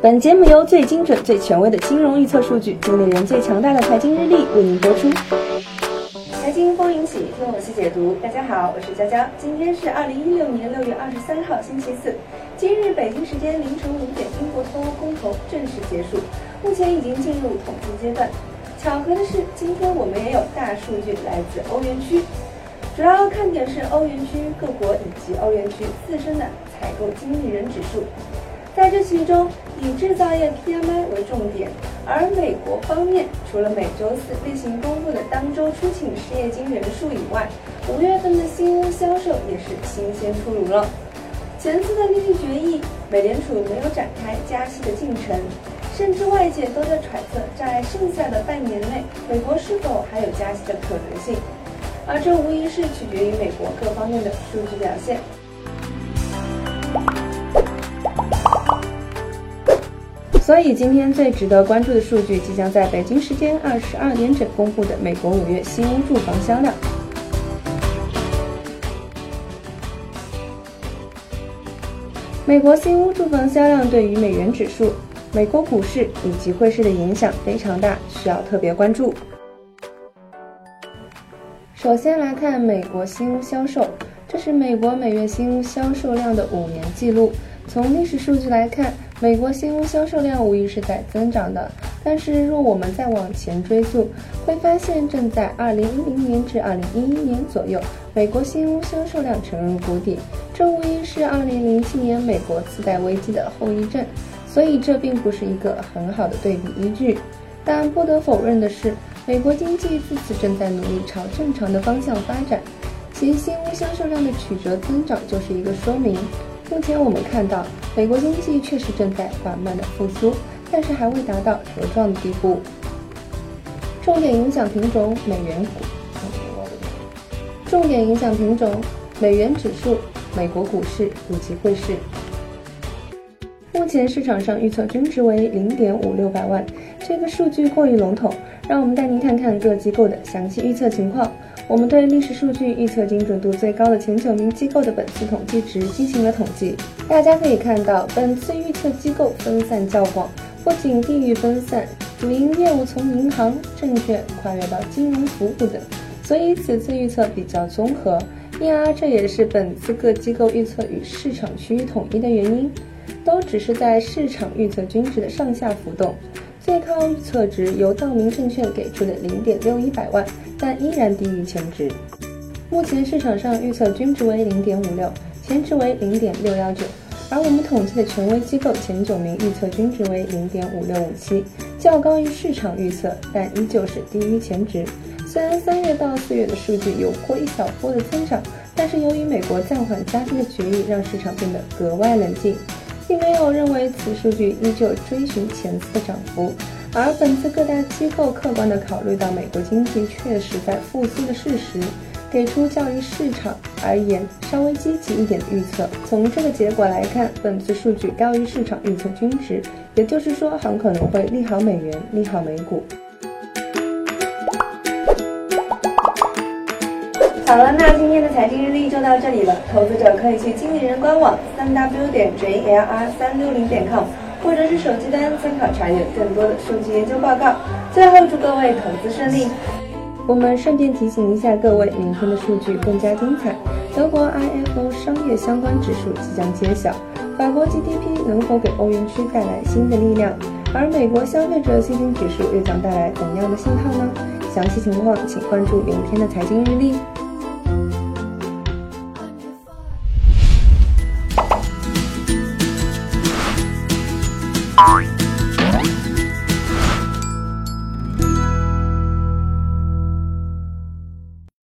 本节目由最精准、最权威的金融预测数据，经理人最强大的财经日历为您播出。财经风云起，听我细解读。大家好，我是娇娇。今天是二零一六年六月二十三号，星期四。今日北京时间凌晨五点，英国脱欧公投正式结束，目前已经进入统计阶段。巧合的是，今天我们也有大数据来自欧元区，主要看点是欧元区各国以及欧元区自身的采购经理人指数。在这其中，以制造业 PMI 为重点，而美国方面除了每周四例行公布的当周出勤失业金人数以外，五月份的新屋销售也是新鲜出炉了。前次的利率决议，美联储没有展开加息的进程，甚至外界都在揣测，在剩下的半年内，美国是否还有加息的可能性，而这无疑是取决于美国各方面的数据表现。所以，今天最值得关注的数据，即将在北京时间二十二点整公布的美国五月新屋住房销量。美国新屋住房销量对于美元指数、美国股市以及汇市的影响非常大，需要特别关注。首先来看美国新屋销售，这是美国每月新屋销售量的五年记录。从历史数据来看，美国新屋销售量无疑是在增长的。但是若我们再往前追溯，会发现正在2010年至2011年左右，美国新屋销售量沉入谷底，这无疑是2007年美国次贷危机的后遗症。所以这并不是一个很好的对比依据。但不得否认的是，美国经济自此正在努力朝正常的方向发展，其新屋销售量的曲折增长就是一个说明。目前我们看到，美国经济确实正在缓慢的复苏，但是还未达到茁壮的地步。重点影响品种美元股，重点影响品种美元指数、美国股市以及汇市。目前市场上预测均值为零点五六百万，这个数据过于笼统，让我们带您看看各机构的详细预测情况。我们对历史数据预测精准度最高的前九名机构的本次统计值进行了统计，大家可以看到，本次预测机构分散较广，不仅地域分散，主营业务从银行、证券跨越到金融服务等，所以此次预测比较综合。因而这也是本次各机构预测与市场趋于统一的原因，都只是在市场预测均值的上下浮动。最高预测值由道明证券给出的零点六一百万，但依然低于前值。目前市场上预测均值为零点五六，前值为零点六幺九，而我们统计的权威机构前九名预测均值为零点五六五七，较高于市场预测，但依旧是低于前值。虽然三月到四月的数据有过一小波的增长，但是由于美国暂缓加息的决议，让市场变得格外冷静。并没有认为此数据依旧追寻前次的涨幅，而本次各大机构客观地考虑到美国经济确实在复苏的事实，给出较于市场而言稍微积极一点的预测。从这个结果来看，本次数据高于市场预测均值，也就是说很可能会利好美元，利好美股。好了，那今天的财经日历就到这里了。投资者可以去经理人官网三 w 点 jlr 三六零点 com，或者是手机端参考查阅更多的数据研究报告。最后祝各位投资顺利。我们顺便提醒一下各位，明天的数据更加精彩。德国 IFO 商业相关指数即将揭晓，法国 GDP 能否给欧元区带来新的力量？而美国消费者信心指数又将带来怎样的信号呢？详细情况请关注明天的财经日历。